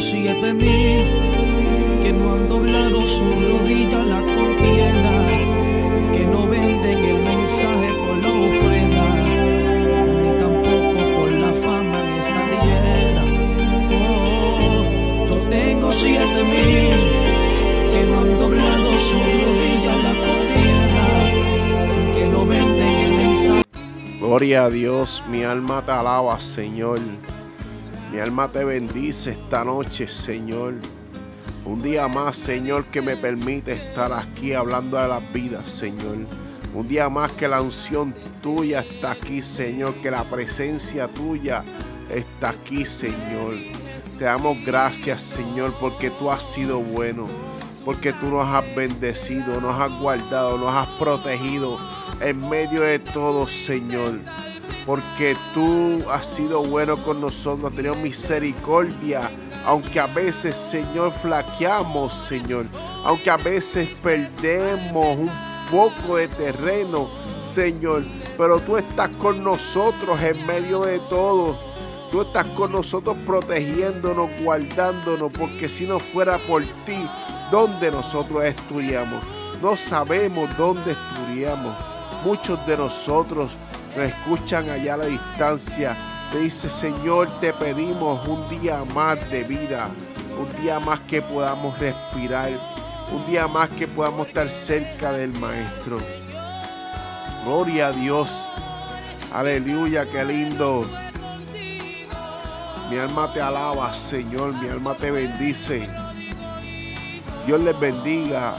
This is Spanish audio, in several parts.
siete mil que no han doblado su rodilla la contienda, que no venden el mensaje por la ofrenda, ni tampoco por la fama en esta tierra. Oh, yo tengo siete mil que no han doblado su rodilla la contienda, que no venden el mensaje. Gloria a Dios, mi alma te alaba, Señor. Mi alma te bendice esta noche, Señor. Un día más, Señor, que me permite estar aquí hablando de las vidas, Señor. Un día más que la unción tuya está aquí, Señor. Que la presencia tuya está aquí, Señor. Te damos gracias, Señor, porque tú has sido bueno. Porque tú nos has bendecido, nos has guardado, nos has protegido en medio de todo, Señor porque tú has sido bueno con nosotros, has tenido misericordia, aunque a veces, Señor, flaqueamos, Señor, aunque a veces perdemos un poco de terreno, Señor, pero tú estás con nosotros en medio de todo. Tú estás con nosotros protegiéndonos, guardándonos, porque si no fuera por ti, ¿dónde nosotros estudiamos? No sabemos dónde estudiamos. Muchos de nosotros nos escuchan allá a la distancia. Dice, Señor, te pedimos un día más de vida, un día más que podamos respirar, un día más que podamos estar cerca del Maestro. Gloria a Dios. Aleluya, qué lindo. Mi alma te alaba, Señor, mi alma te bendice. Dios les bendiga,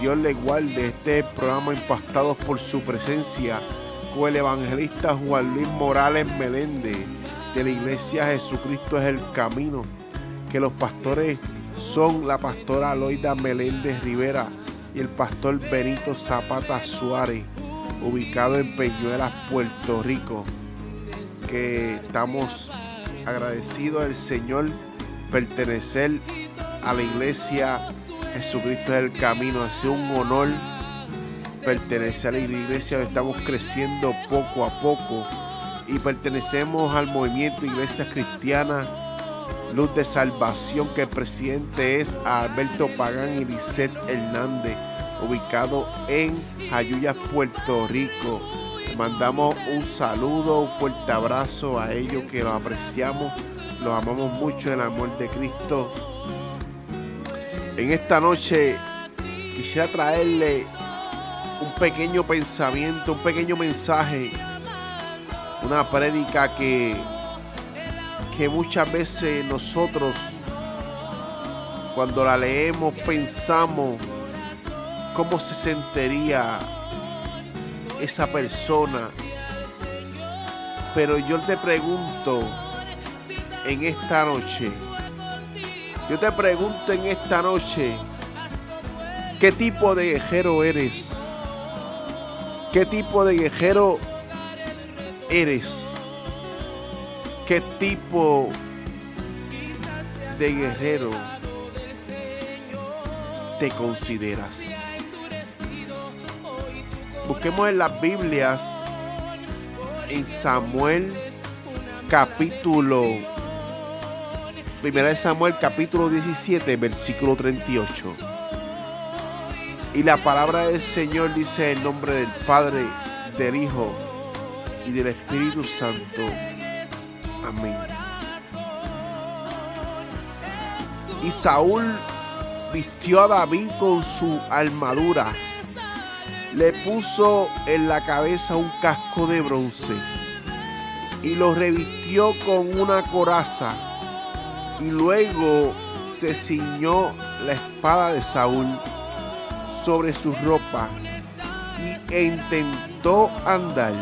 Dios les guarde. Este programa impactados por su presencia el evangelista Juan Luis Morales Meléndez de la iglesia Jesucristo es el camino. Que los pastores son la pastora Loida Meléndez Rivera y el pastor Benito Zapata Suárez, ubicado en Peñuelas, Puerto Rico. Que estamos agradecidos al Señor pertenecer a la iglesia Jesucristo es el camino. Ha sido un honor pertenecer a la iglesia estamos creciendo poco a poco y pertenecemos al movimiento Iglesia Cristiana Luz de Salvación que el presidente es Alberto Pagán y Lisette Hernández ubicado en Jayuyas, Puerto Rico. Mandamos un saludo, un fuerte abrazo a ellos que los apreciamos, los amamos mucho el amor de Cristo. En esta noche quisiera traerle pequeño pensamiento, un pequeño mensaje, una prédica que, que muchas veces nosotros cuando la leemos pensamos cómo se sentiría esa persona. Pero yo te pregunto en esta noche, yo te pregunto en esta noche, ¿qué tipo de guerrero eres? ¿Qué tipo de guerrero eres? ¿Qué tipo de guerrero te consideras? Busquemos en las Biblias, en Samuel capítulo, primera de Samuel capítulo 17, versículo 38. Y la palabra del Señor dice en nombre del Padre, del Hijo y del Espíritu Santo. Amén. Y Saúl vistió a David con su armadura. Le puso en la cabeza un casco de bronce y lo revistió con una coraza. Y luego se ciñó la espada de Saúl sobre su ropa y intentó andar,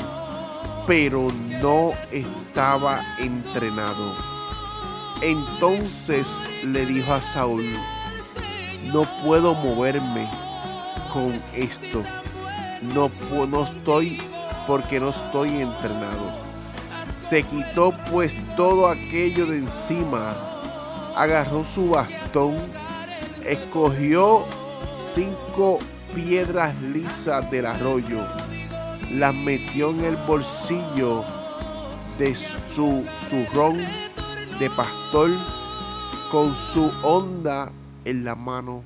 pero no estaba entrenado. Entonces le dijo a Saúl, no puedo moverme con esto, no, no estoy porque no estoy entrenado. Se quitó pues todo aquello de encima, agarró su bastón, escogió cinco piedras lisas del arroyo, las metió en el bolsillo de su zurrón de pastor con su onda en la mano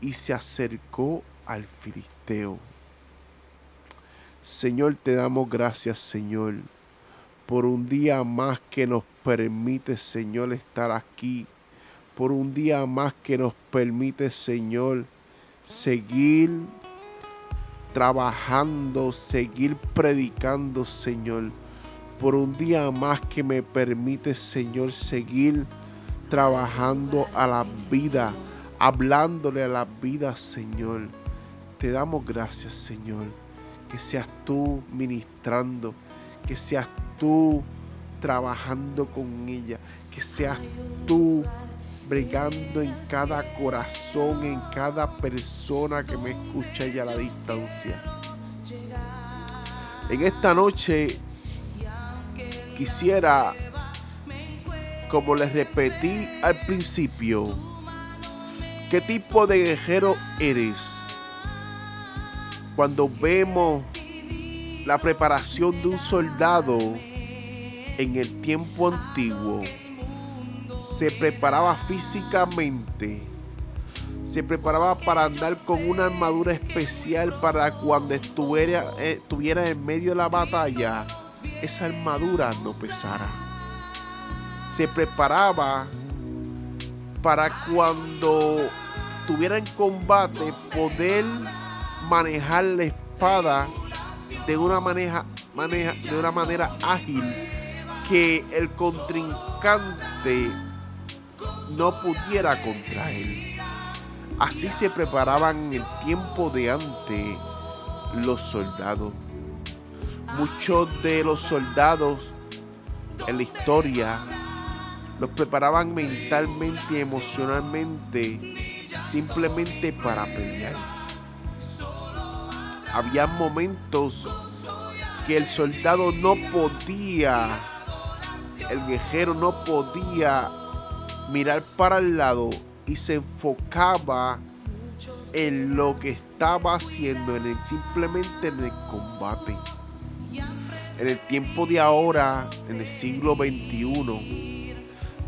y se acercó al filisteo. Señor, te damos gracias, Señor, por un día más que nos permite, Señor, estar aquí, por un día más que nos permite, Señor, seguir trabajando, seguir predicando, Señor, por un día más que me permite, Señor, seguir trabajando a la vida, hablándole a la vida, Señor. Te damos gracias, Señor. Que seas tú ministrando, que seas tú trabajando con ella, que seas tú bregando en cada corazón, en cada persona que me escucha ella a la distancia. En esta noche quisiera como les repetí al principio, ¿qué tipo de guerrero eres? Cuando vemos la preparación de un soldado en el tiempo antiguo, se preparaba físicamente, se preparaba para andar con una armadura especial para cuando estuviera, eh, estuviera en medio de la batalla, esa armadura no pesara. Se preparaba para cuando tuviera en combate poder manejar la espada de una manera, de una manera ágil que el contrincante no pudiera contra él. Así se preparaban en el tiempo de antes los soldados. Muchos de los soldados en la historia los preparaban mentalmente y emocionalmente simplemente para pelear. Había momentos que el soldado no podía, el guerrero no podía mirar para el lado y se enfocaba en lo que estaba haciendo, en el, simplemente en el combate. En el tiempo de ahora, en el siglo XXI,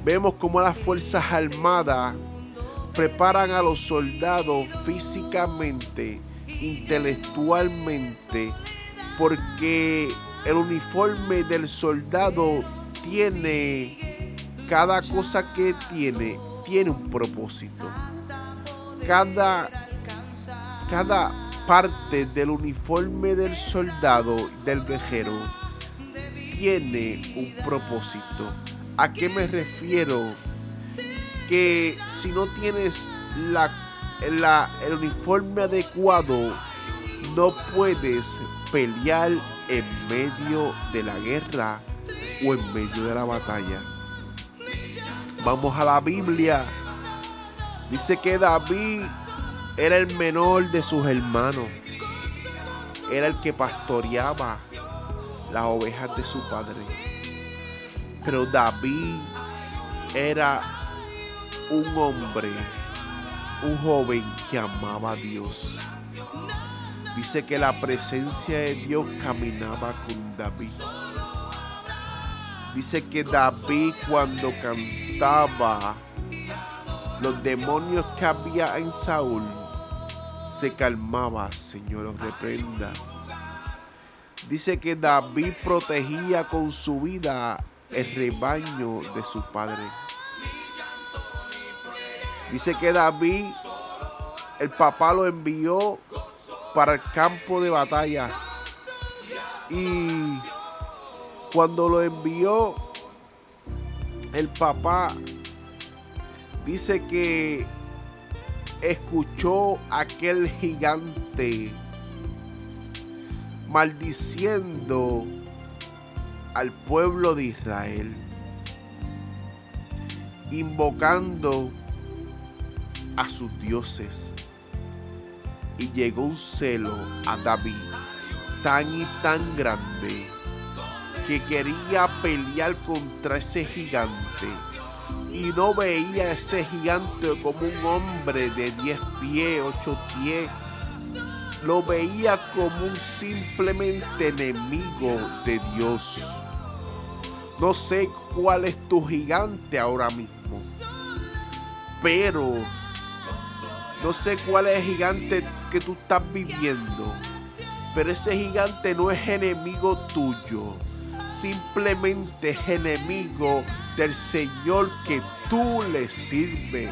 Vemos cómo las Fuerzas Armadas preparan a los soldados físicamente, intelectualmente, porque el uniforme del soldado tiene, cada cosa que tiene, tiene un propósito. Cada, cada parte del uniforme del soldado, del guerrero, tiene un propósito. ¿A qué me refiero? Que si no tienes la, el uniforme adecuado, no puedes pelear en medio de la guerra o en medio de la batalla. Vamos a la Biblia. Dice que David era el menor de sus hermanos. Era el que pastoreaba las ovejas de su padre. Pero David era un hombre, un joven que amaba a Dios. Dice que la presencia de Dios caminaba con David. Dice que David cuando cantaba, los demonios que había en Saúl se calmaba, Señor, reprenda. Dice que David protegía con su vida el rebaño de su padre. Dice que David, el papá lo envió para el campo de batalla. Y cuando lo envió, el papá dice que escuchó aquel gigante maldiciendo al pueblo de Israel, invocando a sus dioses. Y llegó un celo a David tan y tan grande que quería pelear contra ese gigante y no veía a ese gigante como un hombre de 10 pies, 8 pies, lo veía como un simplemente enemigo de Dios. No sé cuál es tu gigante ahora mismo. Pero no sé cuál es el gigante que tú estás viviendo. Pero ese gigante no es enemigo tuyo. Simplemente es enemigo del Señor que tú le sirves.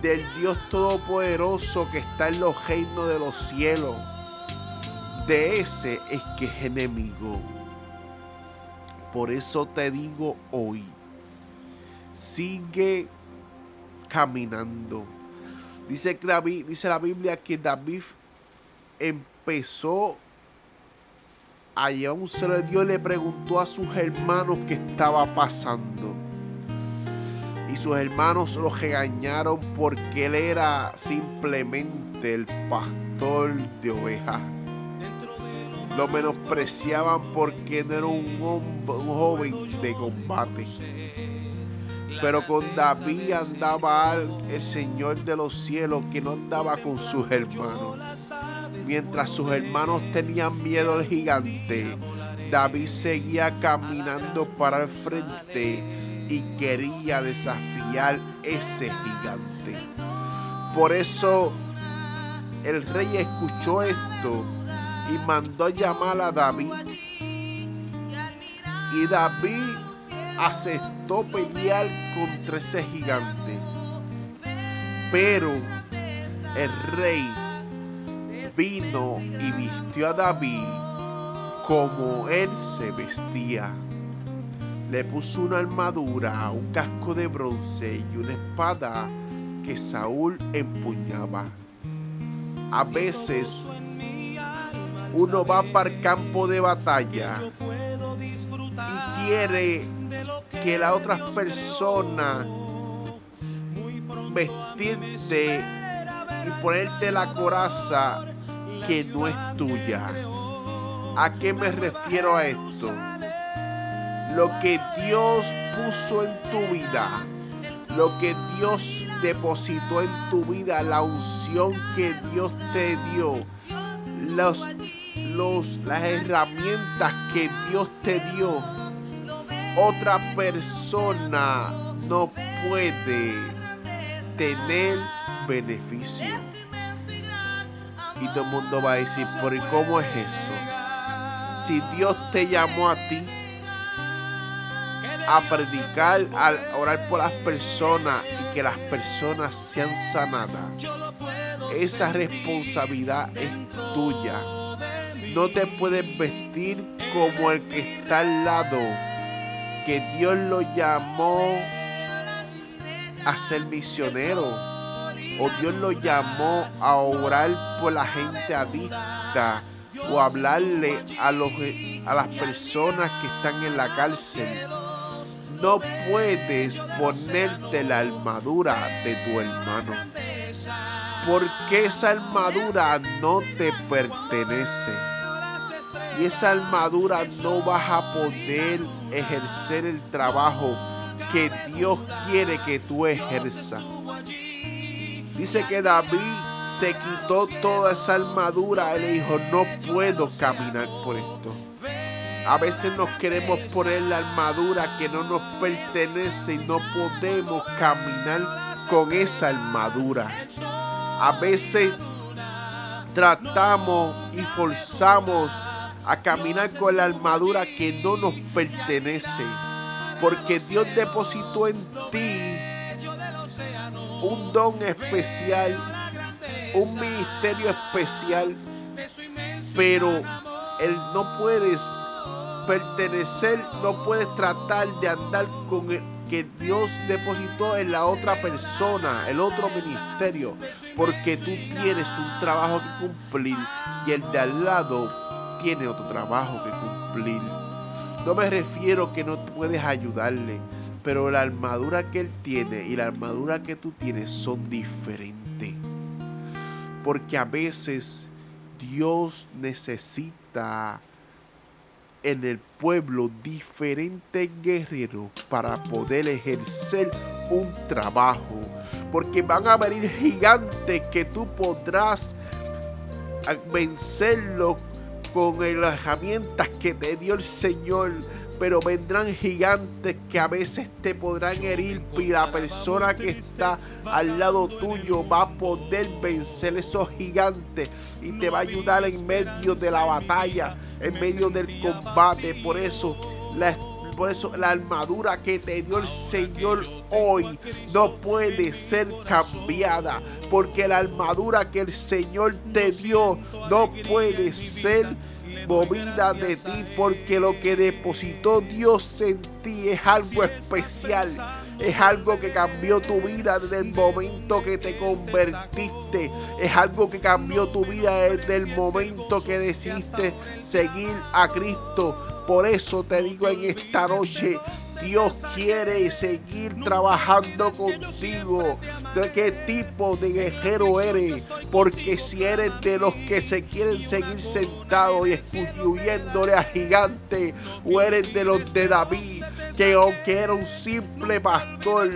Del Dios Todopoderoso que está en los reinos de los cielos. De ese es que es enemigo. Por eso te digo hoy, sigue caminando. Dice, David, dice la Biblia que David empezó allá un ser de Dios le preguntó a sus hermanos qué estaba pasando. Y sus hermanos lo regañaron porque él era simplemente el pastor de ovejas. Lo menospreciaban porque no era un joven de combate. Pero con David andaba el Señor de los cielos que no andaba con sus hermanos. Mientras sus hermanos tenían miedo al gigante, David seguía caminando para el frente y quería desafiar ese gigante. Por eso el rey escuchó esto y mandó llamar a David. Y David aceptó pelear contra ese gigante. Pero el rey vino y vistió a David como él se vestía. Le puso una armadura, un casco de bronce y una espada que Saúl empuñaba. A veces uno va para el campo de batalla y quiere que la otra persona vestirte y ponerte la coraza que no es tuya. ¿A qué me refiero a esto? Lo que Dios puso en tu vida, lo que Dios depositó en tu vida, la unción que Dios te dio, los, los, las herramientas que Dios te dio, otra persona no puede tener beneficio. Y todo el mundo va a decir, ¿por cómo es eso? Si Dios te llamó a ti a predicar, a orar por las personas y que las personas sean sanadas, esa responsabilidad es tuya. No te puedes vestir como el que está al lado, que Dios lo llamó a ser misionero o Dios lo llamó a orar por la gente adicta o hablarle a, los, a las personas que están en la cárcel. No puedes ponerte la armadura de tu hermano. Porque esa armadura no te pertenece. Y esa armadura no vas a poder ejercer el trabajo que Dios quiere que tú ejerzas. Dice que David se quitó toda esa armadura y le dijo, no puedo caminar por esto. A veces nos queremos poner la armadura que no nos pertenece y no podemos caminar con esa armadura. A veces tratamos y forzamos a caminar con la armadura que no nos pertenece. Porque Dios depositó en ti un don especial, un ministerio especial, pero él no puedes pertenecer, no puedes tratar de andar con el que Dios depositó en la otra persona, el otro ministerio, porque tú tienes un trabajo que cumplir y el de al lado tiene otro trabajo que cumplir. No me refiero que no puedes ayudarle, pero la armadura que él tiene y la armadura que tú tienes son diferentes. Porque a veces Dios necesita en el pueblo diferentes guerreros para poder ejercer un trabajo. Porque van a venir gigantes que tú podrás vencerlo con las herramientas que te dio el Señor pero vendrán gigantes que a veces te podrán herir y la persona que está al lado tuyo va a poder vencer esos gigantes y te va a ayudar en medio de la batalla, en medio del combate. Por eso la por eso la armadura que te dio el Señor hoy no puede ser cambiada. Porque la armadura que el Señor te dio no puede ser movida de ti. Porque lo que depositó Dios en ti es algo especial. Es algo que cambió tu vida desde el momento que te convertiste. Es algo que cambió tu vida desde el momento que decidiste seguir a Cristo. Por eso te digo en esta noche, Dios quiere seguir trabajando contigo. ¿De qué tipo de guerrero eres? Porque si eres de los que se quieren seguir sentados y excluyéndole a gigante, o eres de los de David, que aunque era un simple pastor,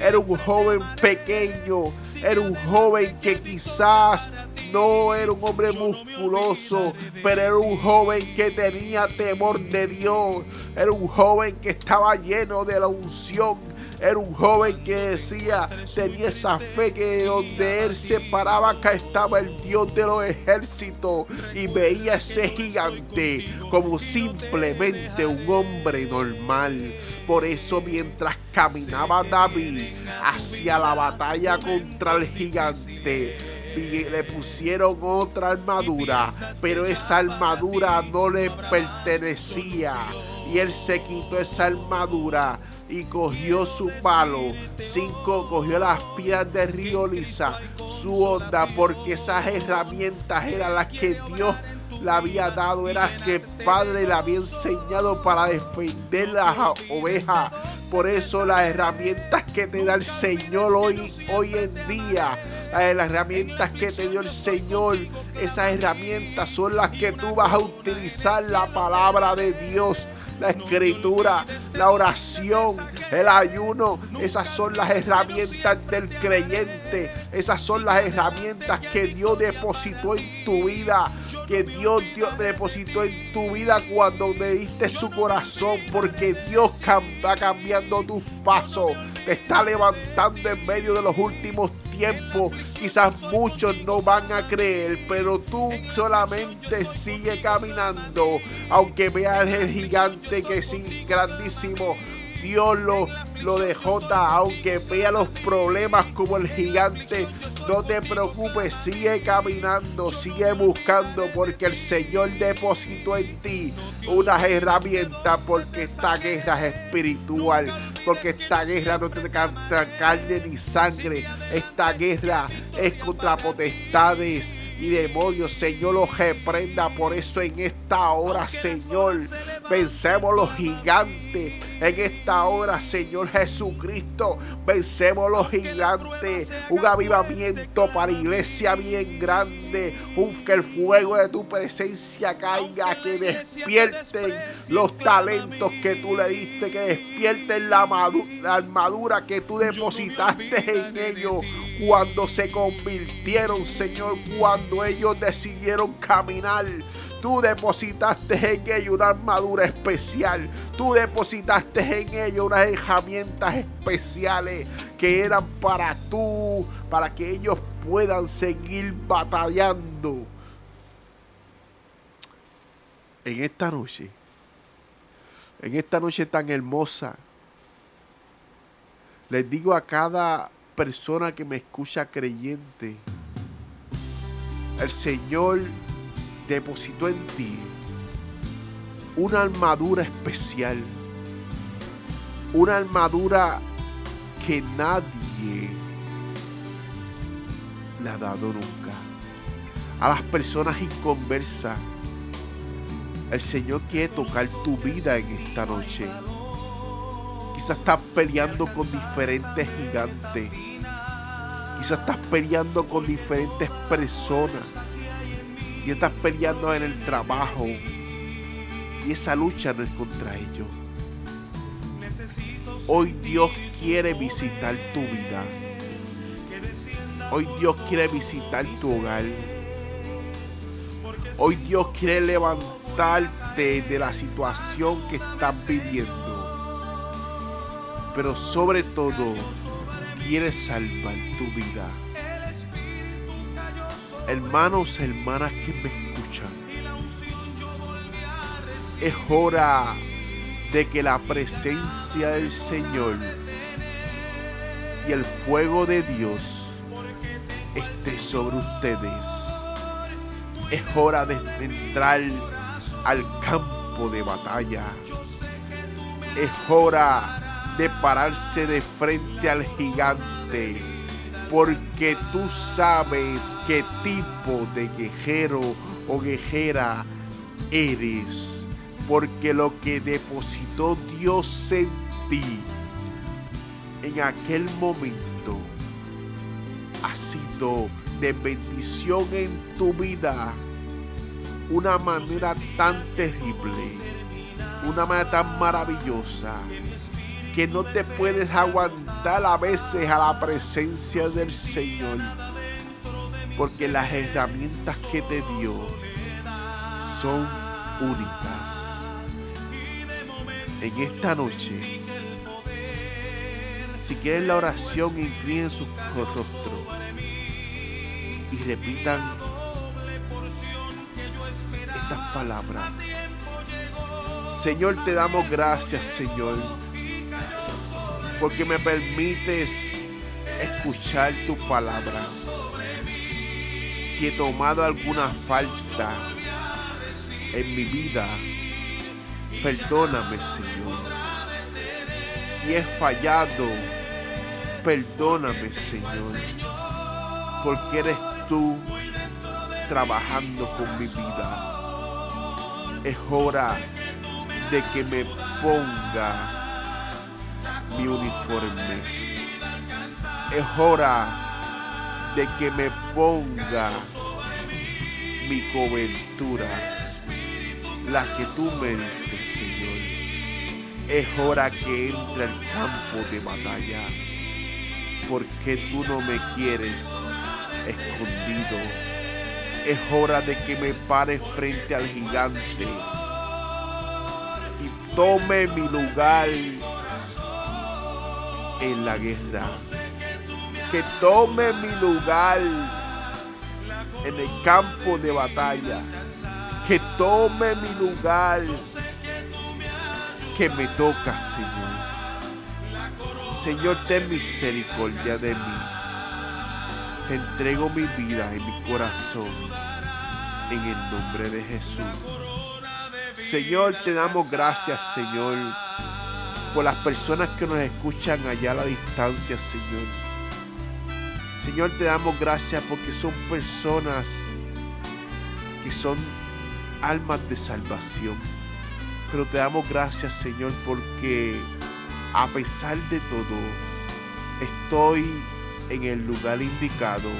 era un joven pequeño, era un joven que quizás no era un hombre musculoso, pero era un joven que tenía temor de Dios, era un joven que estaba lleno de la unción era un joven que decía, tenía esa fe que donde él se paraba acá estaba el Dios de los ejércitos y veía ese gigante como simplemente un hombre normal. Por eso mientras caminaba David hacia la batalla contra el gigante, le pusieron otra armadura, pero esa armadura no le pertenecía. Y él se quitó esa armadura y cogió su palo. Cinco cogió las piedras de río Lisa, su onda, porque esas herramientas eran las que Dios le había dado, era que Padre le había enseñado para defender las ovejas. Por eso las herramientas que te da el Señor hoy, hoy en día, las herramientas que te dio el Señor, esas herramientas son las que tú vas a utilizar la palabra de Dios la escritura, la oración, el ayuno. Esas son las herramientas del creyente. Esas son las herramientas que Dios depositó en tu vida. Que Dios, Dios depositó en tu vida cuando me diste su corazón. Porque Dios está cambiando tus pasos. Te está levantando en medio de los últimos tiempos. Quizás muchos no van a creer, pero tú solamente sigue caminando. Aunque veas el gigante que es grandísimo, Dios lo, lo dejó, aunque vea los problemas como el gigante, no te preocupes, sigue caminando, sigue buscando, porque el Señor depositó en ti unas herramientas, porque esta guerra es espiritual, porque esta guerra no tiene carne ni sangre, esta guerra es contra potestades y demonios, Señor, los reprenda. Por eso en esta hora, Señor, vencemos los gigantes. En esta hora, Señor Jesucristo, vencemos los gigantes. Un avivamiento para iglesia bien grande. Que el fuego de tu presencia caiga, que despierten los talentos que tú le diste, que despierten la, la armadura que tú depositaste en ellos cuando se convirtieron, Señor, cuando ellos decidieron caminar. Tú depositaste en ellos una armadura especial. Tú depositaste en ellos unas herramientas especiales que eran para tú, para que ellos puedan seguir batallando. En esta noche, en esta noche tan hermosa, les digo a cada persona que me escucha creyente, el Señor depositó en ti una armadura especial, una armadura que nadie le ha dado nunca. A las personas inconversas, el Señor quiere tocar tu vida en esta noche. Quizás estás peleando con diferentes gigantes Quizás estás peleando con diferentes personas. Y estás peleando en el trabajo. Y esa lucha no es contra ellos. Hoy Dios quiere visitar tu vida. Hoy Dios quiere visitar tu hogar. Hoy Dios quiere levantar levantarte de la situación que estás viviendo. Pero sobre todo, quiere salvar tu vida. Hermanos, hermanas que me escuchan, es hora de que la presencia del Señor y el fuego de Dios esté sobre ustedes. Es hora de entrar al campo de batalla. Es hora de pararse de frente al gigante. Porque tú sabes qué tipo de guerrero o guerrera eres. Porque lo que depositó Dios en ti en aquel momento ha sido de bendición en tu vida. Una manera tan terrible, una manera tan maravillosa, que no te puedes aguantar a veces a la presencia del Señor. Porque las herramientas que te dio son únicas. En esta noche si quieren la oración, inclinen su rostro y repitan estas palabras. Señor, te damos gracias, Señor, porque me permites escuchar tu palabra. Si he tomado alguna falta en mi vida, perdóname, Señor. Si he fallado, Perdóname, Señor, porque eres tú trabajando con mi vida. Es hora de que me ponga mi uniforme. Es hora de que me ponga mi cobertura, la que tú me diste, Señor. Es hora que entre al campo de batalla porque tú no me quieres escondido. Es hora de que me pare frente al gigante y tome mi lugar en la guerra. Que tome mi lugar en el campo de batalla. Que tome mi lugar que me toca, Señor. Señor, ten misericordia de mí. Te entrego mi vida y mi corazón en el nombre de Jesús. Señor, te damos gracias, Señor, por las personas que nos escuchan allá a la distancia, Señor. Señor, te damos gracias porque son personas que son almas de salvación. Pero te damos gracias, Señor, porque a pesar de todo, estoy en el lugar indicado.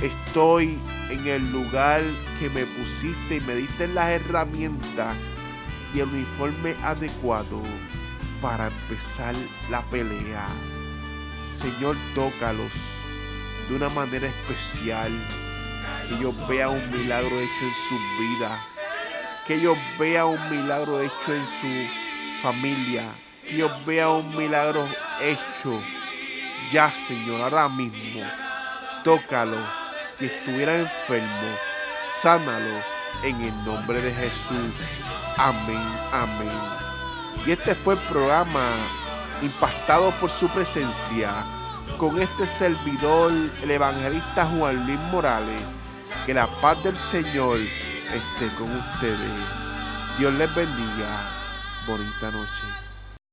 Estoy en el lugar que me pusiste y me diste las herramientas y el uniforme adecuado para empezar la pelea. Señor, tócalos de una manera especial. Que ellos vean un milagro hecho en su vida. Que ellos vean un milagro hecho en su familia Dios vea un milagro hecho ya, Señor, ahora mismo. Tócalo. Si estuviera enfermo, sánalo en el nombre de Jesús. Amén, amén. Y este fue el programa impactado por su presencia con este servidor, el evangelista Juan Luis Morales. Que la paz del Señor esté con ustedes. Dios les bendiga. Bonita noche.